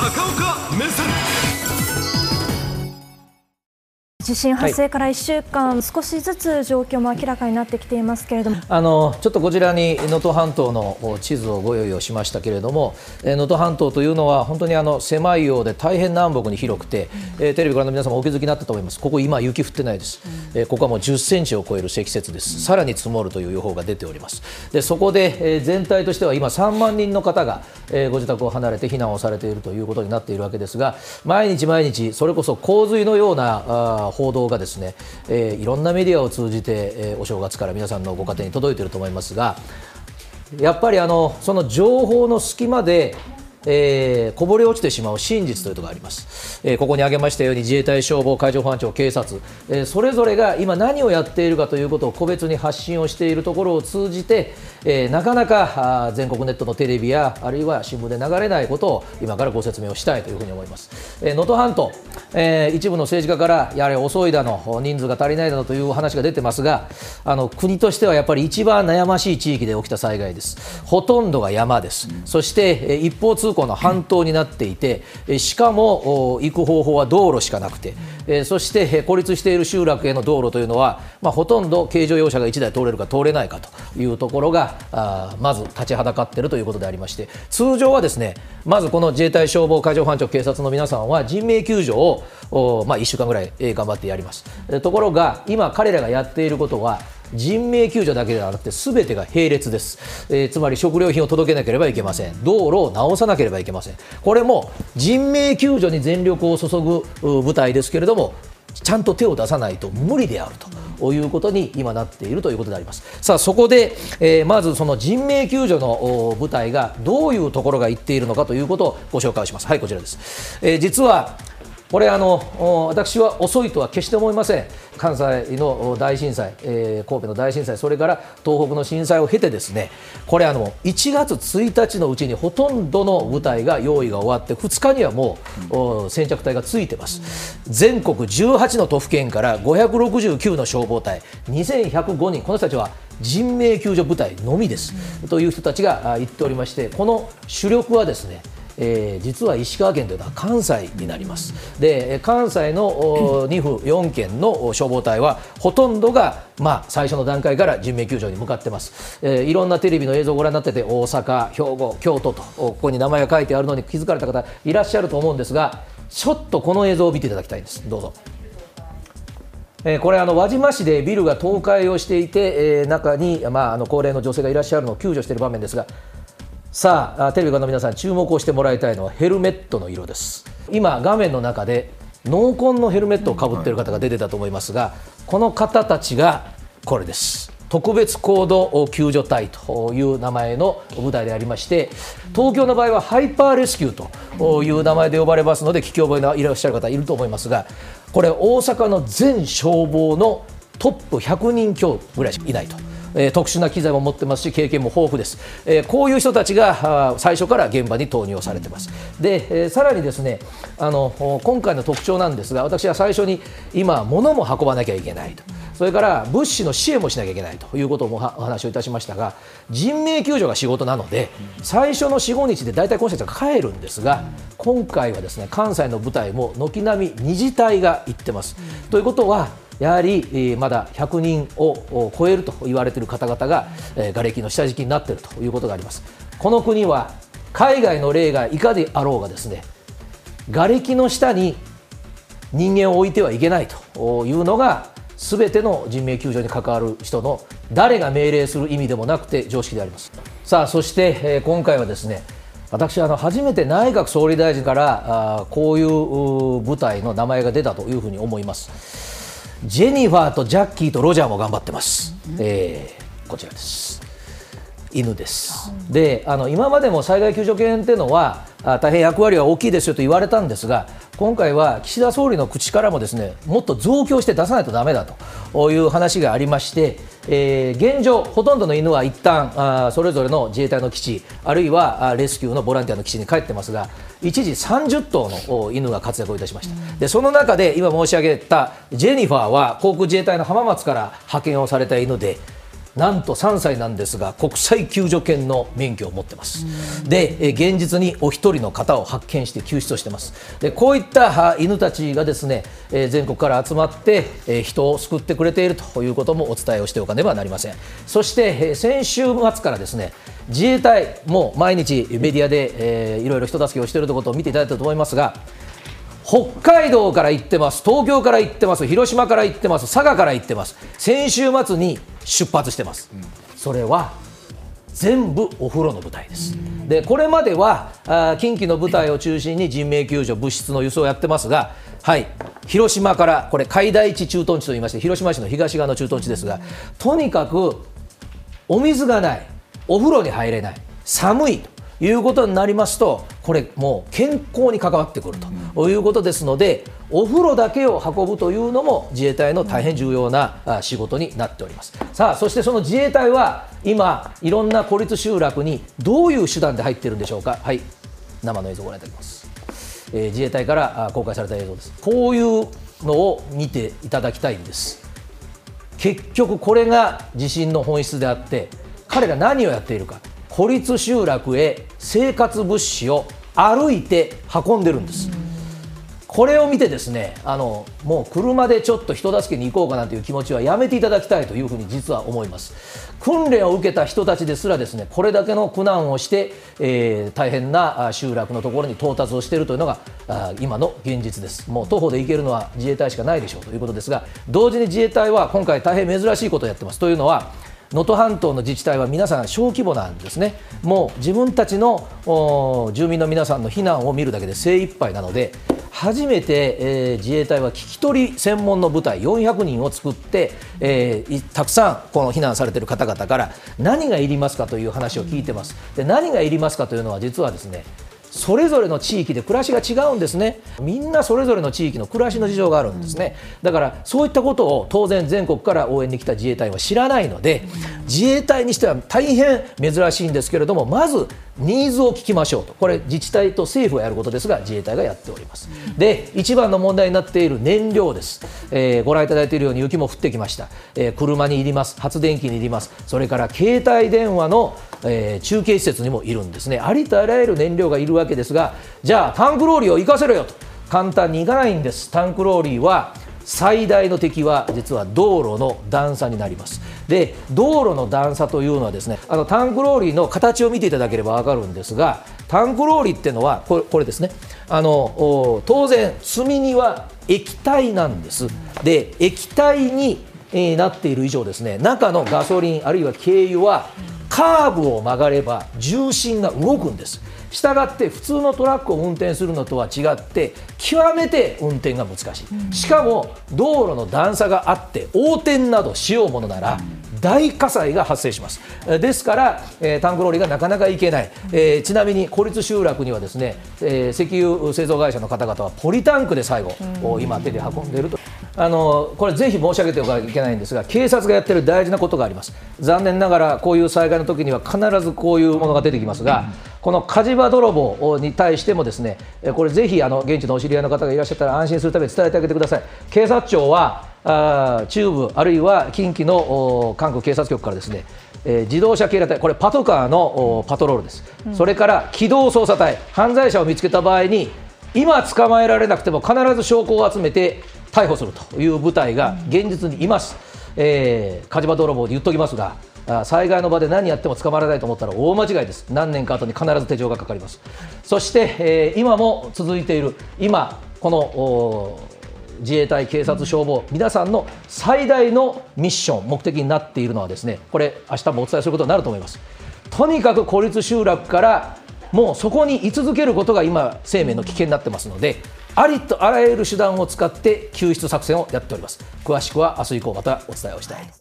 高岡目線。地震発生から1週間、はい、少しずつ状況も明らかになってきていますけれども。あのちょっとこちらに能登半島の地図をご用意をしましたけれども能登半島というのは本当にあの狭いようで大変南北に広くて、うん、えテレビご覧の皆様お気づきになったと思います。ここ今雪降ってないです、うん、えここはもう10センチを超える積雪です、うん、さらに積もるという予報が出ております。でそこで、え全体としては今3万人の方が、えご自宅を離れて避難をされているということになっているわけですが毎日毎日それこそ洪水のようなあ報道がですね、えー、いろんなメディアを通じて、えー、お正月から皆さんのご家庭に届いていると思いますがやっぱりあのその情報の隙間でえー、こぼれ落ちてしまう真実というのがあります、えー、ここに挙げましたように自衛隊、消防、海上保安庁、警察、えー、それぞれが今何をやっているかということを個別に発信をしているところを通じて、え、なかなか全国ネットのテレビやあるいは新聞で流れないことを今からご説明をしたいというふうに思います。能登、えー、半島、え、一部の政治家からやはり遅いだの人数が足りないだのという話が出てますがあの国としてはやっぱり一番悩ましい地域で起きた災害です。ほとんどが山です、そしてえ一方通行の半島になっていてしかも行く方法は道路しかなくてそして孤立している集落への道路というのは、まあ、ほとんど軽乗用車が1台通れるか通れないかというところがあまず立ちはだかっているということでありまして通常はですねまずこの自衛隊、消防、海上保安庁、警察の皆さんは人命救助を、まあ、1週間ぐらい頑張ってやります。ところが今彼らがやっていることは人命救助だけではなくて全てが並列です、えー、つまり食料品を届けなければいけません道路を直さなければいけませんこれも人命救助に全力を注ぐ部隊ですけれどもちゃんと手を出さないと無理であるということに今なっているということであります。さあそこで、えー、まずその人命救助の部隊がどういうところが言っているのかということをご紹介します。はいこちらです。えー、実はこれあの私は遅いとは決して思いません。関西の大震災、えー、神戸の大震災それから東北の震災を経てですねこれあの1月1日のうちにほとんどの部隊が用意が終わって2日にはもう、先着隊がついてます、全国18の都府県から569の消防隊2105人この人たちは人命救助部隊のみです、という人たちが言っておりましてこの主力はですねえー、実は石川県というのは関西になります。で関西の2 府4県の消防隊はほとんどが、まあ、最初の段階から人命救助に向かってます、えー、いろんなテレビの映像をご覧になってて大阪、兵庫、京都とここに名前が書いてあるのに気づかれた方いらっしゃると思うんですがちょっとこの映像を見ていただきたいんです。どうぞ。えこれあの輪島市でビルが倒壊をしていて、え中に、まあ、あの高齢の女性がいらっしゃるのを救助している場面ですがさあテレビご覧の皆さん注目をしてもらいたいのはヘルメットの色です今画面の中で濃紺のヘルメットをかぶっている方が出てたと思いますがこの方たちがこれです特別行動救助隊という名前の部隊でありまして東京の場合はハイパーレスキューという名前で呼ばれますので聞き覚えのいらっしゃる方いると思いますがこれ大阪の全消防のトップ100人強ぐらいしかいないと。えー、特殊な機材も持ってますし経験も豊富です、えー、こういう人たちが最初から現場に投入されてます。で、えー、さらにですねあの今回の特徴なんですが私は最初に今物も運ばなきゃいけないと。それから物資の支援もしなきゃいけないと。いうこともお話をいたしましたが人命救助が仕事なので最初の4、5日で大体今節は帰るんですが今回はですね関西の部隊も軒並み2次隊が行ってます。ということはやはりまだ100人を超えると言われている方々が瓦礫の下敷きになっているということがあります。この国は海外の例がいかであろうがですね瓦礫の下に人間を置いてはいけないというのがすべての人命救助に関わる人の誰が命令する意味でもなくて常識でありますさあそして、今回はですね私あの初めて内閣総理大臣からこういう部隊の名前が出たというふうに思いますジェニファーとジャッキーとロジャーも頑張ってます、えー、こちらです。犬です、であの今までも災害救助犬っていうのはあ大変役割は大きいですよと言われたんですが今回は岸田総理の口からもですねもっと増強して出さないとだめだという話がありまして、えー、現状、ほとんどの犬は一旦あそれぞれの自衛隊の基地あるいはレスキューのボランティアの基地に帰ってますが一時30頭の犬が活躍をいたしました、でその中で今申し上げたジェニファーは航空自衛隊の浜松から派遣をされた犬でなんと3歳なんですが国際救助犬の免許を持ってます。で現実にお一人の方を発見して救出をしてます。でこういった犬たちがですね全国から集まって人を救ってくれているということもお伝えをしておかねばなりません。そして先週末からですね自衛隊も毎日メディアで、いろいろ人助けをしているということを見ていただいたと思いますが北海道から行ってます、東京から行ってます、広島から行ってます、佐賀から行ってます、先週末に出発してます、それは全部お風呂の部隊です。でこれまではあ近畿の部隊を中心に人命救助、物質の輸送をやってますが、はい、広島からこれ、海大地駐屯地といいまして、広島市の東側の駐屯地ですが、とにかくお水がない、お風呂に入れない、寒いということになりますと、これ、もう健康に関わってくるということですので、お風呂だけを運ぶというのも自衛隊の大変重要な仕事になっております。さあそしてその自衛隊は今、いろんな孤立集落にどういう手段で入っているんでしょうか？はい。生の映像をご覧いただきます、えー、自衛隊から公開された映像です。こういうのを見ていただきたいんです。結局これが地震の本質であって彼ら何をやっているか。孤立集落へ生活物資を歩いて運んでるんです。これを見てですねあのもう車でちょっと人助けに行こうかなという気持ちはやめていただきたいというふうに実は思います。訓練を受けた人たちですらですねこれだけの苦難をして、えー、大変な集落のところに到達をしているというのが今の現実です。もう徒歩で行けるのは自衛隊しかないでしょうということですが同時に自衛隊は今回大変珍しいことをやってます。というのは能登半島の自治体は皆さん小規模なんですね、もう自分たちの住民の皆さんの避難を見るだけで精一杯なので、初めて、えー、自衛隊は聞き取り専門の部隊400人を作って、えー、たくさんこの避難されている方々から何がいりますかという話を聞いてます。で何がいりますかというのは実はですねそれぞれの地域で暮らしが違うんですね。みんなそれぞれの地域の暮らしの事情があるんですね。だからそういったことを当然全国から応援に来た自衛隊は知らないので自衛隊にしては大変珍しいんですけれどもまずニーズを聞きましょうと。これ自治体と政府がやることですが自衛隊がやっております。で一番の問題になっている燃料です、えー、ご覧いただいているように雪も降ってきました、えー、車にいります。発電機にいります。それから携帯電話の、えー、中継施設にもいるんですね。ありとあらゆる燃料がいるわけですがじゃあタンクローリーを行かせろよと。簡単にいかないんです。タンクローリーは最大の敵は実は道路の段差になります。で道路の段差というのはですねあのタンクローリーの形を見ていただければ分かるんですがタンクローリーっていうのはこれこれですね。あの当然積み荷は液体なんです。で液体に、え、なっている以上ですね中のガソリンあるいは軽油はカーブを曲がれば重心が動くんですしたがって普通のトラックを運転するのとは違って極めて運転が難しい、しかも道路の段差があって横転などしようものなら、大火災が発生します。ですから、えー、タンクローリーがなかなか行けない、えー、ちなみに孤立集落にはですね、えー、石油製造会社の方々はポリタンクで最後、うん、今手で運んでいると。あのこれぜひ申し上げておかなきゃいけないんですが警察がやってる大事なことがあります。残念ながらこういう災害の時には必ずこういうものが出てきますが、この火事場泥棒に対してもですねこれぜひあの現地のお知り合いの方がいらっしゃったら安心するために伝えてあげてください。警察庁はあ中部あるいは近畿の韓国警察局からですねえー、自動車警ら隊、これパトカーのパトロールです、うん、それから機動捜査隊、犯罪者を見つけた場合に、今捕まえられなくても必ず証拠を集めて逮捕するという部隊が現実にいます、え、火事場泥棒で言っときますが、災害の場で何やっても捕まらないと思ったら大間違いです、何年か後に必ず手錠がかかります、そして、えー、今も続いている、今、この自衛隊、警察、消防、皆さんの最大のミッション、目的になっているのは、ですねこれ、明日もお伝えすることになると思います。とにかく孤立集落からもうそこに居続けることが今、生命の危険になってますので、ありとあらゆる手段を使って救出作戦をやっております。詳しくは明日以降またお伝えをしたい